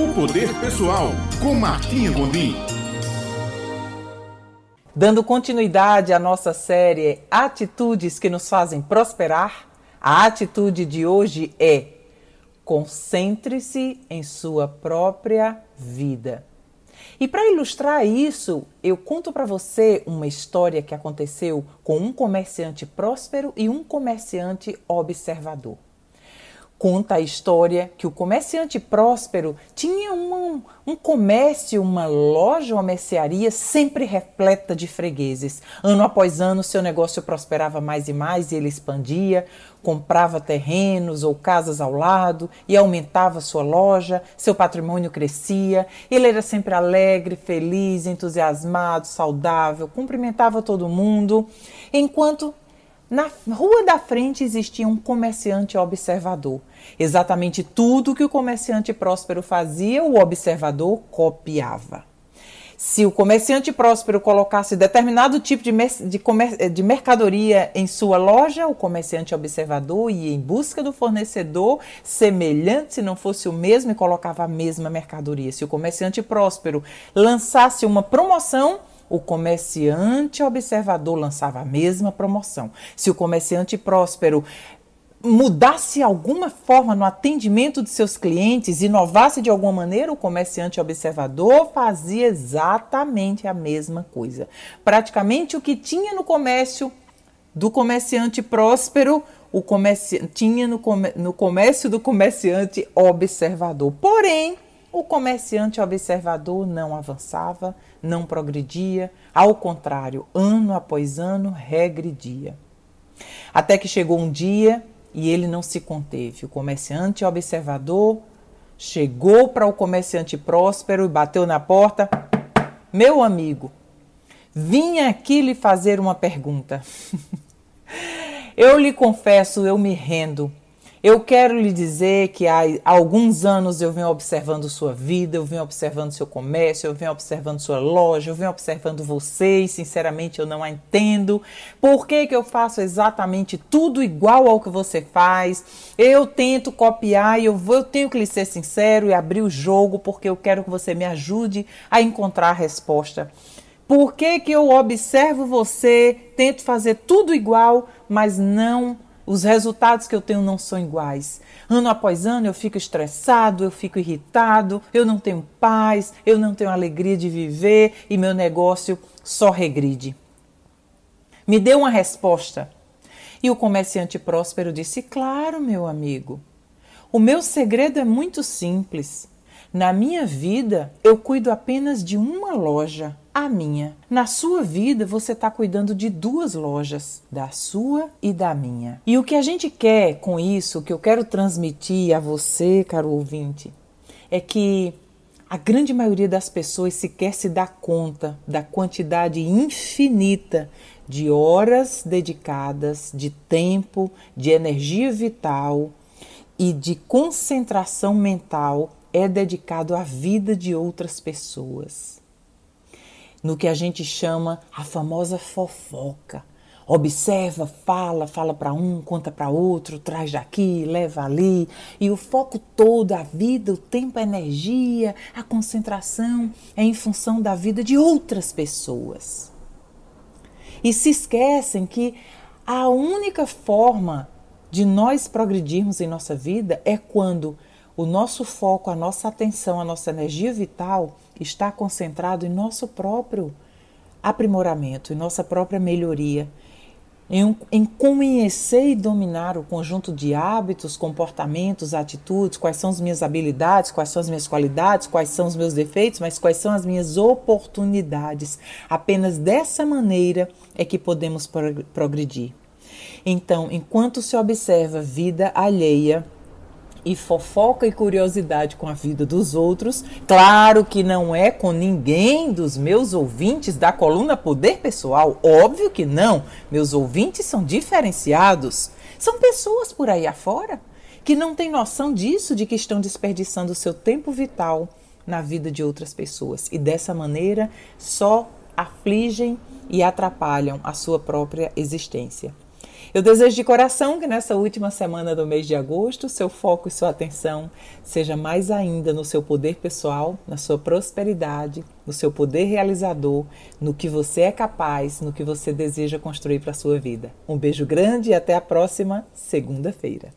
O Poder Pessoal, com Martinha Gondim. Dando continuidade à nossa série Atitudes que nos fazem prosperar, a atitude de hoje é: concentre-se em sua própria vida. E para ilustrar isso, eu conto para você uma história que aconteceu com um comerciante próspero e um comerciante observador conta a história que o comerciante próspero tinha um, um comércio, uma loja, uma mercearia sempre repleta de fregueses. Ano após ano, seu negócio prosperava mais e mais e ele expandia, comprava terrenos ou casas ao lado e aumentava sua loja, seu patrimônio crescia. Ele era sempre alegre, feliz, entusiasmado, saudável, cumprimentava todo mundo, enquanto na rua da frente existia um comerciante observador. Exatamente tudo que o comerciante próspero fazia, o observador copiava. Se o comerciante próspero colocasse determinado tipo de, de, de, mercadoria em sua loja, o comerciante observador ia em busca do fornecedor semelhante, se não fosse o mesmo, e colocava a mesma mercadoria. Se o comerciante próspero lançasse uma promoção, o comerciante observador lançava a mesma promoção. Se o comerciante próspero mudasse alguma forma no atendimento de seus clientes, inovasse de alguma maneira, o comerciante observador fazia exatamente a mesma coisa. Praticamente o que tinha no comércio do comerciante próspero, o comerci... tinha no, com... no comércio do comerciante observador. Porém, o comerciante observador não avançava, não progredia, ao contrário, ano após ano regredia. Até que chegou um dia e ele não se conteve. O comerciante observador chegou para o comerciante próspero e bateu na porta: Meu amigo, vim aqui lhe fazer uma pergunta. eu lhe confesso, eu me rendo. Eu quero lhe dizer que há alguns anos eu venho observando sua vida, eu venho observando seu comércio, eu venho observando sua loja, eu venho observando você e sinceramente eu não a entendo. Por que, que eu faço exatamente tudo igual ao que você faz? Eu tento copiar e eu, vou, eu tenho que lhe ser sincero e abrir o jogo porque eu quero que você me ajude a encontrar a resposta. Por que, que eu observo você, tento fazer tudo igual, mas não os resultados que eu tenho não são iguais. Ano após ano eu fico estressado, eu fico irritado, eu não tenho paz, eu não tenho alegria de viver e meu negócio só regride. Me dê uma resposta. E o comerciante próspero disse: Claro, meu amigo. O meu segredo é muito simples. Na minha vida, eu cuido apenas de uma loja a minha. Na sua vida, você está cuidando de duas lojas, da sua e da minha. E o que a gente quer com isso, que eu quero transmitir a você, caro ouvinte, é que a grande maioria das pessoas sequer se dá conta da quantidade infinita de horas dedicadas, de tempo, de energia vital e de concentração mental é dedicado à vida de outras pessoas no que a gente chama a famosa fofoca. Observa, fala, fala para um, conta para outro, traz daqui, leva ali, e o foco todo, a vida, o tempo, a energia, a concentração é em função da vida de outras pessoas. E se esquecem que a única forma de nós progredirmos em nossa vida é quando o nosso foco, a nossa atenção, a nossa energia vital está concentrado em nosso próprio aprimoramento, em nossa própria melhoria, em, em conhecer e dominar o conjunto de hábitos, comportamentos, atitudes, quais são as minhas habilidades, quais são as minhas qualidades, quais são os meus defeitos, mas quais são as minhas oportunidades. Apenas dessa maneira é que podemos progredir. Então, enquanto se observa vida alheia, e fofoca e curiosidade com a vida dos outros. Claro que não é com ninguém dos meus ouvintes da coluna Poder Pessoal, óbvio que não. Meus ouvintes são diferenciados. São pessoas por aí afora que não têm noção disso, de que estão desperdiçando o seu tempo vital na vida de outras pessoas e dessa maneira só afligem e atrapalham a sua própria existência. Eu desejo de coração que nessa última semana do mês de agosto, seu foco e sua atenção seja mais ainda no seu poder pessoal, na sua prosperidade, no seu poder realizador, no que você é capaz, no que você deseja construir para a sua vida. Um beijo grande e até a próxima segunda-feira.